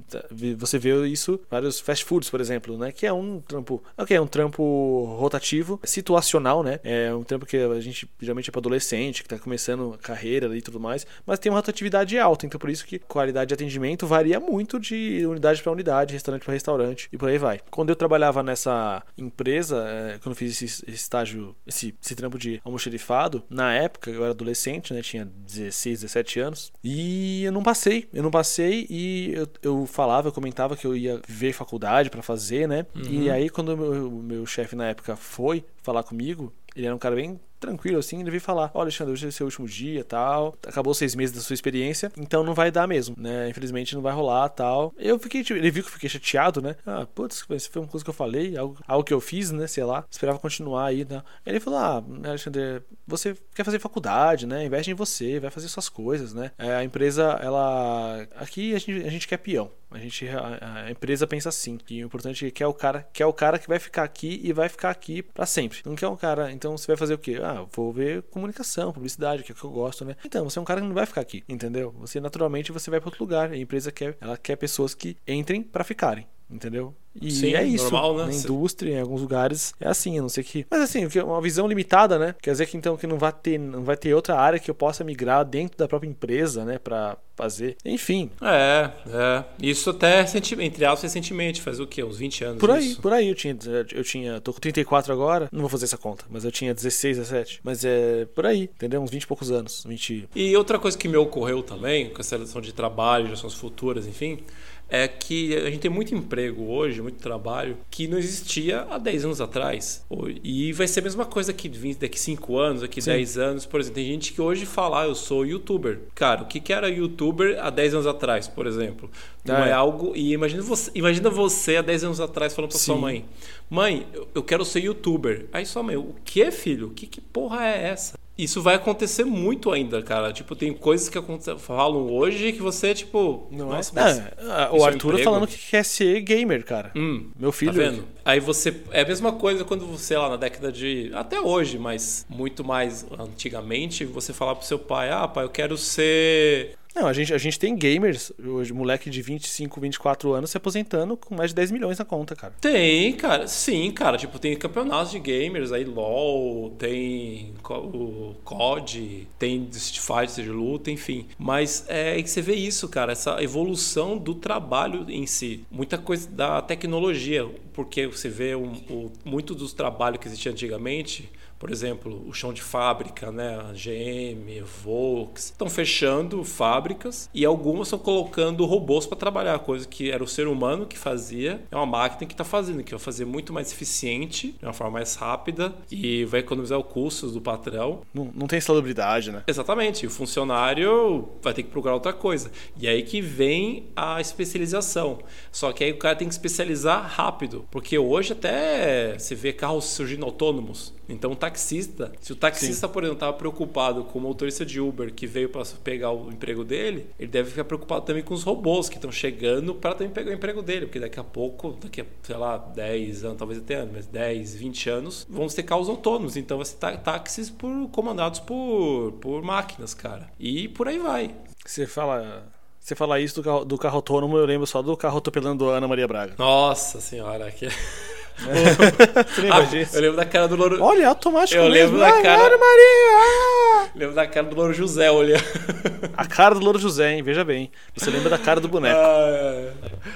Tá, você vê isso vários fast foods, por exemplo, né? Que é um trampo, ok, é um trampo rotativo, situacional, né? É um trampo que a gente geralmente é para adolescente que está começando a carreira e tudo mais, mas tem uma rotatividade alta, então por isso que qualidade de atendimento varia muito de unidade para unidade, restaurante para restaurante e por aí vai. Quando eu trabalhava nessa empresa, é, quando eu fiz esse, esse estágio, esse, esse trampo de almoxerifado, na época eu era adolescente, né? Tinha 16, 17 anos. E eu não passei. Eu não passei e eu, eu falava, eu comentava que eu ia ver faculdade para fazer, né? Uhum. E aí quando o meu, meu chefe na época foi falar comigo, ele era um cara bem tranquilo, assim, ele veio falar: Olha, Alexandre, hoje é seu último dia tal. Acabou seis meses da sua experiência, então não vai dar mesmo, né? Infelizmente não vai rolar tal. Eu fiquei, tipo, ele viu que eu fiquei chateado, né? Ah, putz, isso foi uma coisa que eu falei, algo, algo que eu fiz, né? Sei lá, esperava continuar aí, né? Ele falou: Ah, Alexandre, você quer fazer faculdade, né? Investe em você, vai fazer suas coisas, né? É, a empresa, ela. Aqui a gente, a gente quer peão. A gente a, a, empresa pensa assim, que o importante é que é o cara, que é o cara que vai ficar aqui e vai ficar aqui para sempre. Não quer um cara, então você vai fazer o quê? Ah, vou ver comunicação, publicidade, que é o que eu gosto, né? Então, você é um cara que não vai ficar aqui, entendeu? Você naturalmente você vai para outro lugar. A empresa quer, ela quer pessoas que entrem para ficarem. Entendeu? E Sim, é isso. normal, né? Na indústria, em alguns lugares, é assim, a não sei que. Mas assim, é uma visão limitada, né? Quer dizer que então que não vai ter, não vai ter outra área que eu possa migrar dentro da própria empresa, né? Pra fazer. Enfim, É, é. Isso até, recenti- entre aspas, recentemente, faz o quê? Uns 20 anos por aí, isso. por aí eu tinha, eu tinha, tô com 34 agora, não vou fazer essa conta, mas eu tinha 16, 17. Mas é por aí, entendeu? Uns 20 e poucos anos, 20. E outra coisa que me ocorreu também, com a seleção de trabalho, gerações futuras, enfim, é que a gente tem muito emprego hoje, muito trabalho, que não existia há 10 anos atrás. E vai ser a mesma coisa daqui 20, daqui 5 anos, daqui Sim. 10 anos. Por exemplo, tem gente que hoje fala, ah, eu sou youtuber. Cara, o que, que era youtuber há 10 anos atrás, por exemplo? Não é, é. algo. E imagina você, imagina você há 10 anos atrás falando pra sua Sim. mãe: Mãe, eu- eu quero ser youtuber. Aí sua mãe, o que, filho? Que, que porra é essa? Isso vai acontecer muito ainda, cara. Tipo, tem coisas que falam hoje que você, tipo. Não nossa, é? mas É, isso o é um Arthur falando que quer ser gamer, cara. Hum, Meu filho. Tá vendo? Aí você. É a mesma coisa quando você, lá na década de. Até hoje, mas muito mais antigamente, você falar pro seu pai: Ah, pai, eu quero ser. Não, a gente, a gente tem gamers, hoje, moleque de 25, 24 anos se aposentando com mais de 10 milhões na conta, cara. Tem, cara. Sim, cara. Tipo, tem campeonatos de gamers aí, LOL, tem o COD, tem Street Fighter de luta, enfim. Mas é que você vê isso, cara, essa evolução do trabalho em si. Muita coisa da tecnologia, porque você vê um, o, muito dos trabalhos que existiam antigamente. Por exemplo, o chão de fábrica, né? A GM, Volks, estão fechando fábricas e algumas estão colocando robôs para trabalhar, coisa que era o ser humano que fazia, é uma máquina que está fazendo, que vai fazer muito mais eficiente, de uma forma mais rápida e vai economizar os custos do patrão. Não, não tem salubridade, né? Exatamente, o funcionário vai ter que procurar outra coisa. E aí que vem a especialização. Só que aí o cara tem que especializar rápido, porque hoje até você vê carros surgindo autônomos. Então o taxista, se o taxista, por exemplo, estava preocupado com o motorista de Uber que veio para pegar o emprego dele, ele deve ficar preocupado também com os robôs que estão chegando para também pegar o emprego dele, porque daqui a pouco, daqui a, sei lá, 10 anos, talvez até anos, mas 10, 20 anos, vão ter carros autônomos. Então vai ser tá- táxis por, comandados por, por máquinas, cara. E por aí vai. Você fala. Você fala isso do carro, do carro autônomo, eu lembro só do carro atropelando a Ana Maria Braga. Nossa senhora, que... Você lembra Ah, disso? eu lembro da cara do Louro. Olha, automático Eu mesmo. lembro da Ai, cara- Maria! ah! Lembro da cara do Louro José olhando. A cara do Louro José, hein? Veja bem. Você lembra da cara do boneco. Ah,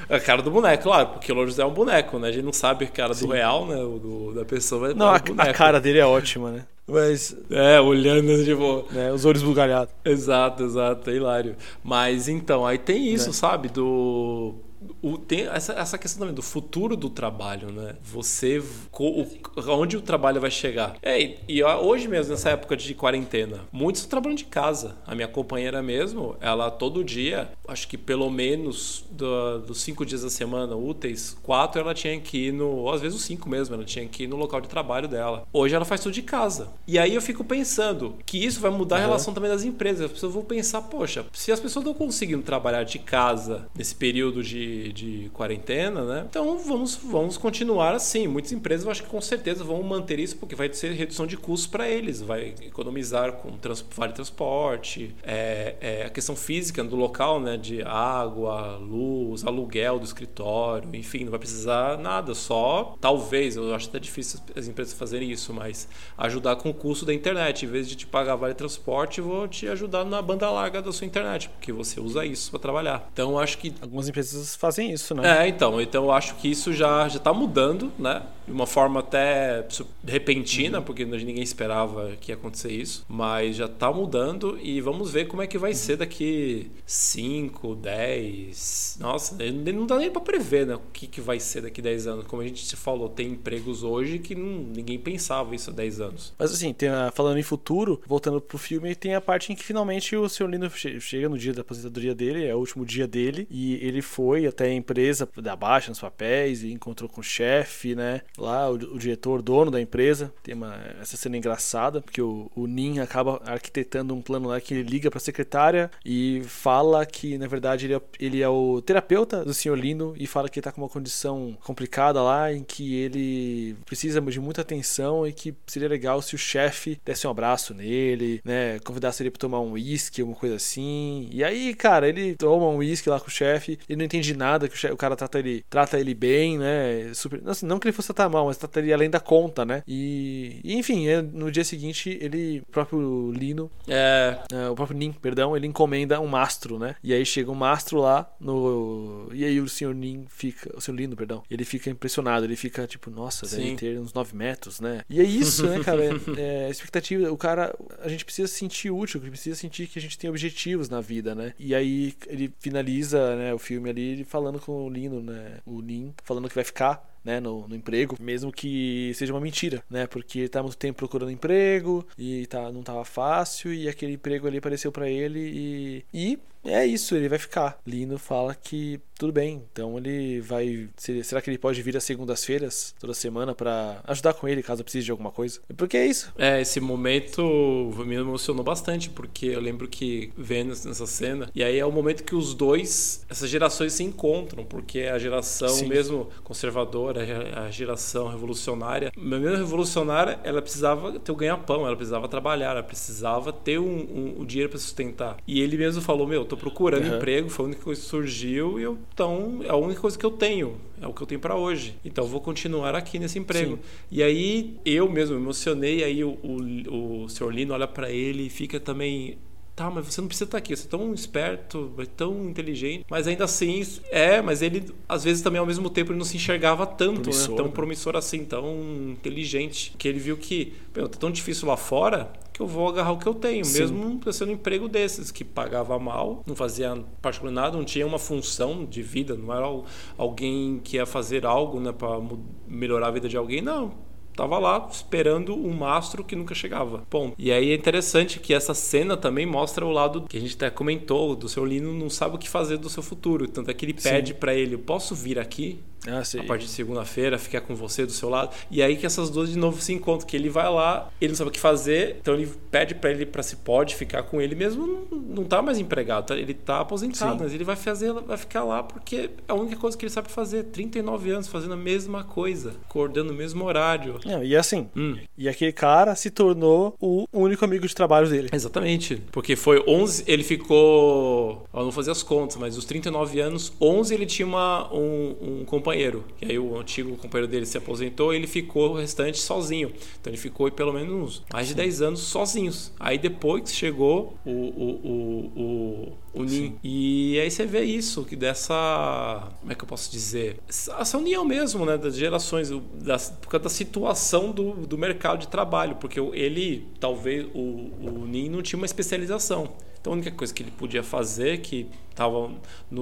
é. A cara do boneco, claro, porque o Louro José é um boneco, né? A gente não sabe a cara do real, né? O do- da pessoa. mas Não, é um a, a cara dele é ótima, né? Mas, É, olhando, tipo. né, os olhos bugalhados. Exato, exato, é hilário. Mas então, aí tem isso, Né? sabe? Do. O, tem essa, essa questão também do futuro do trabalho, né? Você. co- o- onde o trabalho vai chegar. É, e, e hoje mesmo, nessa época de quarentena, muitos estão trabalhando de casa. A minha companheira mesmo, ela todo dia, acho que pelo menos do- dos cinco dias da semana úteis, quatro ela tinha que ir no. Ou às vezes os cinco mesmo, ela tinha que ir no local de trabalho dela. Hoje ela faz tudo de casa. E aí eu fico pensando que isso vai mudar a Uhum. relação também das empresas. As pessoas vão pensar, poxa, se as pessoas não conseguindo trabalhar de casa nesse período de, de quarentena, né? Então vamos, vamos continuar assim. Muitas empresas eu acho que com certeza vão manter isso porque vai ser redução de custos para eles, vai economizar com trans, vale transporte, é, é, a questão física do local, né? De água, luz, aluguel do escritório, enfim, não vai precisar nada, só talvez, eu acho até difícil as empresas fazerem isso, mas ajudar com o custo da internet. Em vez de te pagar vale transporte, vou te ajudar na banda larga da sua internet, porque você usa isso para trabalhar. Então acho que Algumas empresas fazem isso, né? é, então, então eu acho que isso já já está mudando, né? De uma forma até repentina, porque ninguém esperava que ia acontecer isso, mas já está mudando e vamos ver como é que vai ser daqui 5, 10. Nossa, não dá nem para prever, né? O que, que vai ser daqui 10 anos. Como a gente se falou, tem empregos hoje que não, ninguém pensava isso há 10 anos. Mas assim, a- falando em futuro, voltando pro filme, tem a parte em que finalmente o Sr. Lino che- chega no dia da aposentadoria dele, é o último dia dele, e ele foi até a empresa da baixa nos papéis e encontrou com o chefe, né? Lá, o, o diretor, dono da empresa. Tem uma, essa cena engraçada, porque o, o Nin acaba arquitetando um plano lá que ele liga pra secretária e fala que, na verdade, ele é, ele é o terapeuta do Sr. Lino e fala que ele tá com uma condição complicada lá, em que ele precisa de muita atenção e que seria legal se o chefe desse um abraço nele, né? Convidasse ele pra tomar um uísque, alguma coisa assim. E aí, cara, ele toma um uísque lá com o chefe, ele não entende nada, que o, chefe, o cara trata ele, trata ele bem, né? Super, assim, não que ele fosse tratar mal, mas trata ele além da conta, né? E, e enfim, é, no dia seguinte, ele, o próprio Lino, É. é, o próprio Nin, perdão, ele encomenda um mastro, né? E aí chega um mastro lá no. E aí o senhor Nin fica. O senhor Lino, perdão. Ele fica impressionado, ele fica tipo, nossa, deve Sim. ter uns 9 metros, né? E é isso, né, cara? É, é, expectativa, o cara. A gente precisa se sentir útil, a gente precisa sentir que a gente tem objetivos na vida, né? E aí ele finaliza né, o filme ali falando com o Lino, né? O Nin falando que vai ficar né, no, no emprego, mesmo que seja uma mentira, né? Porque ele tá muito tempo procurando emprego e tá, não tava fácil e aquele emprego ali apareceu pra ele e, e é isso, ele vai ficar. Lino fala que tudo bem, então ele vai. se- Será que ele pode vir às segundas-feiras, toda semana, pra ajudar com ele caso precise de alguma coisa? Porque é isso. É, esse momento me emocionou bastante, porque eu lembro que vendo nessa cena, e aí é o momento que os dois, essas gerações se encontram, porque a geração Sim. mesmo conservadora, a geração revolucionária, mesmo revolucionária, ela precisava ter o ganha-pão, ela precisava trabalhar, ela precisava ter um, um- o dinheiro para sustentar. E ele mesmo falou: Meu, tô procurando Uhum. emprego, foi a única coisa que surgiu, e eu, então é a única coisa que eu tenho, é o que eu tenho para hoje. Então vou continuar aqui nesse emprego. Sim. E aí eu mesmo me emocionei, aí o, o, o senhor Lino olha pra ele e fica também. Tá, mas você não precisa estar aqui, você é tão esperto, é tão inteligente. Mas ainda assim, é, mas ele, às vezes também ao mesmo tempo, ele não se enxergava tanto, Promissor, né? Tão né? promissor assim, tão inteligente. Que ele viu que, meu, tá tão difícil lá fora que eu vou agarrar o que eu tenho, Sim. mesmo sendo um emprego desses, que pagava mal, não fazia particularmente nada, não tinha uma função de vida, não era al- alguém que ia fazer algo né, para melhorar a vida de alguém, não. Tava lá esperando um mastro que nunca chegava. Bom, e aí é interessante que essa cena também mostra o lado que a gente até comentou, do seu Lino não sabe o que fazer do seu futuro. Tanto é que ele Sim. pede para ele: posso vir aqui? Ah, a partir de segunda-feira, ficar com você do seu lado. E aí que essas duas de novo se encontram, que ele vai lá, ele não sabe o que fazer, então ele pede pra ele para se pode ficar com ele mesmo, não, não tá mais empregado, tá? ele tá aposentado, Sim. mas ele vai fazer, vai ficar lá porque é a única coisa que ele sabe fazer, 39 anos fazendo a mesma coisa, acordando no mesmo horário. Não, e assim, Hum. e aquele cara se tornou o único amigo de trabalho dele. Exatamente. Porque foi 11, ele ficou. Eu não fazia as contas, mas os 39 anos, 11 ele tinha uma, um, um companheiro. E aí o antigo companheiro dele se aposentou e ele ficou o restante sozinho. Então ele ficou pelo menos mais de 10 anos sozinhos. Aí depois chegou o, o, o, o, o Nin. E aí você vê isso, que dessa. Como é que eu posso dizer? Essa união mesmo, né? Das gerações, das, por causa da situação do, do mercado de trabalho. Porque ele, talvez, o, o Nin não tinha uma especialização. Então a única coisa que ele podia fazer, que estava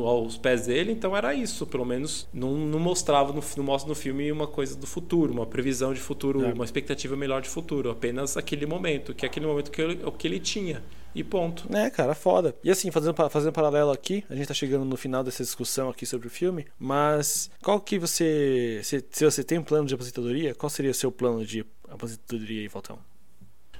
aos pés dele, então era isso. Pelo menos não, não mostrava, no, não mostra no filme uma coisa do futuro, uma previsão de futuro, É. uma expectativa melhor de futuro. Apenas aquele momento, que é aquele momento que ele, o que ele tinha. E ponto. É, cara, foda. E assim, fazendo, fazendo paralelo aqui, a gente tá chegando no final dessa discussão aqui sobre o filme, mas qual que você. Se, se você tem um plano de aposentadoria, qual seria o seu plano de aposentadoria aí, Faltão?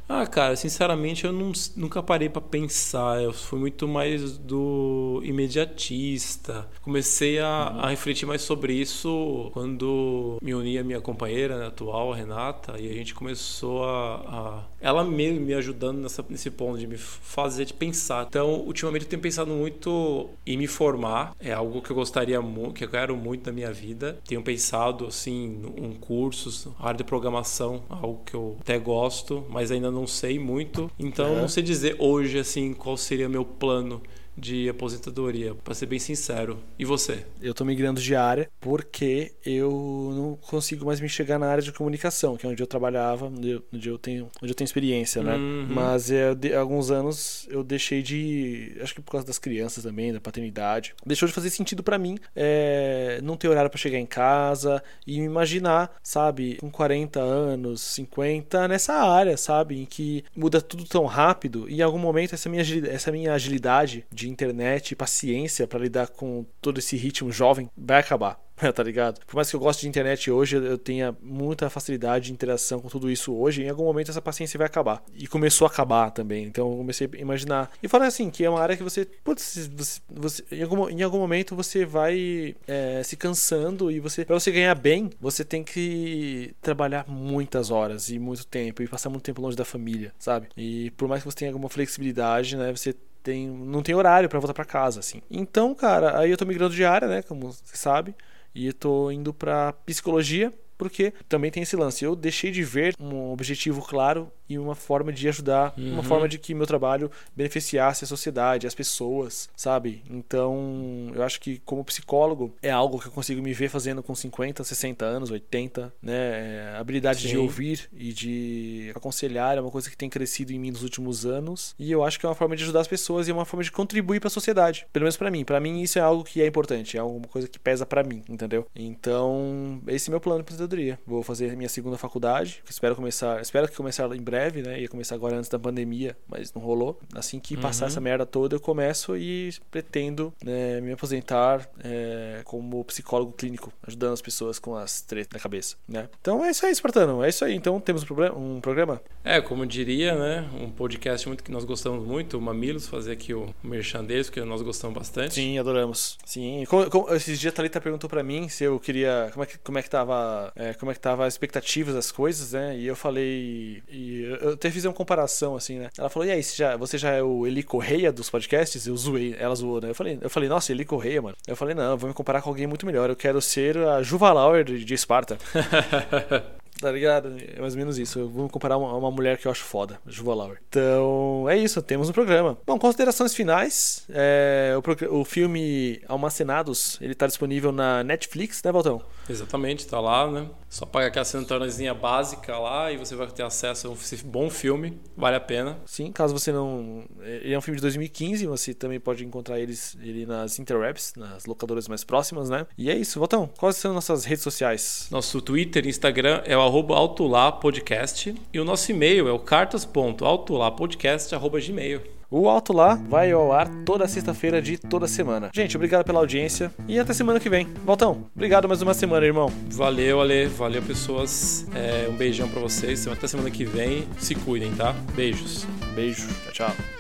Ah, cara, sinceramente eu não- nunca parei pra pensar. Eu fui muito mais do imediatista. Comecei a, a refletir mais sobre isso quando me uni à minha companheira né, atual, a Renata, e a gente começou a. a- ela mesmo me ajudando nessa, nesse ponto de me fazer de pensar. Então, ultimamente eu tenho pensado muito em me formar. É algo que eu gostaria muito, que eu quero muito na minha vida. Tenho pensado assim em cursos, área de programação, algo que eu até gosto, mas ainda não sei muito. Então, Uhum. não sei dizer hoje assim qual seria meu plano de aposentadoria, para ser bem sincero. E você? Eu tô migrando de área porque eu não consigo mais me chegar na área de comunicação, que é onde eu trabalhava, onde eu, tenho, onde eu tenho experiência, né? Uhum. Mas é, de, alguns anos eu deixei de. Acho que por causa das crianças também, da paternidade. Deixou de fazer sentido pra mim é, não ter horário pra chegar em casa e me imaginar, sabe, com 40 anos, 50, nessa área, sabe? Em que muda tudo tão rápido e em algum momento essa minha, essa minha agilidade de internet e paciência para lidar com todo esse ritmo jovem vai acabar. tá ligado? Por mais que eu goste de internet hoje, eu tenha muita facilidade de interação com tudo isso hoje, em algum momento essa paciência vai acabar. E começou a acabar também. Então eu comecei a imaginar. E fala assim, que é uma área que você. Putz, você, você em, algum, em algum momento você vai é, se cansando e você. Pra você ganhar bem, você tem que trabalhar muitas horas e muito tempo. E passar muito tempo longe da família, sabe? E por mais que você tenha alguma flexibilidade, né? Você tem, não tem horário para voltar para casa, assim. Então, cara, aí eu tô migrando de área, né? Como você sabe. E eu tô indo para psicologia, porque também tem esse lance. Eu deixei de ver um objetivo claro e uma forma de ajudar, uhum. uma forma de que meu trabalho beneficiasse a sociedade, as pessoas, sabe? Então, eu acho que como psicólogo é algo que eu consigo me ver fazendo com 50, 60 anos, 80, né? A habilidade Sim. de ouvir e de aconselhar é uma coisa que tem crescido em mim nos últimos anos, e eu acho que é uma forma de ajudar as pessoas e é uma forma de contribuir para a sociedade, pelo menos para mim. Para mim isso é algo que é importante, é alguma coisa que pesa para mim, entendeu? Então, esse é meu plano de aposentadoria. Vou fazer minha segunda faculdade, espero começar, espero que começar em breve né? Ia começar agora antes da pandemia, mas não rolou. Assim que passar uhum. essa merda toda, eu começo e pretendo né, me aposentar é, como psicólogo clínico, ajudando as pessoas com as tretas na cabeça, né? Então é isso aí, Espartano. É isso aí. Então temos um, problema, um programa? É, como diria, né? Um podcast muito que nós gostamos muito, o Mamilos, fazer aqui o merchan deles, porque nós gostamos bastante. Sim, adoramos. Sim. Como, como, esses dias a Thalita perguntou para mim se eu queria. Como é que, como é que tava. É, como é que tava as expectativas das coisas, né? E eu falei. E eu até fiz uma comparação, assim, né? Ela falou, e aí, você já, você já é o Eli Correia dos podcasts? Eu zoei, ela zoou, né? Eu falei, eu falei nossa, Eli Correia, mano. Eu falei, não, eu vou me comparar com alguém muito melhor. Eu quero ser a Juva Lauer de Esparta. Tá ligado? É mais ou menos isso. Eu vou comparar uma, uma mulher que eu acho foda, Juva Lauer. Então, é isso, temos um programa. Bom, considerações finais. É, o, o filme Almacenados, ele tá disponível na Netflix, né, Valtão? Exatamente, tá lá, né? Só paga aquela assinatóriazinha básica lá e você vai ter acesso a um bom filme, vale a pena. Sim, caso você não. Ele é um filme de 2015, você também pode encontrar eles, ele nas interwebs, nas locadoras mais próximas, né? E é isso, Valtão, quais são nossas redes sociais? Nosso Twitter e Instagram é o arroba autolapodcast e o nosso e-mail é o cartas.autolapodcast.gmail. O Alto Lá vai ao ar toda sexta-feira de toda semana. Gente, obrigado pela audiência e até semana que vem. Voltão, obrigado mais uma semana, irmão. Valeu, Ale. Valeu, pessoas. É, um beijão para vocês. Até semana que vem. Se cuidem, tá? Beijos. Beijo. Tchau, tchau.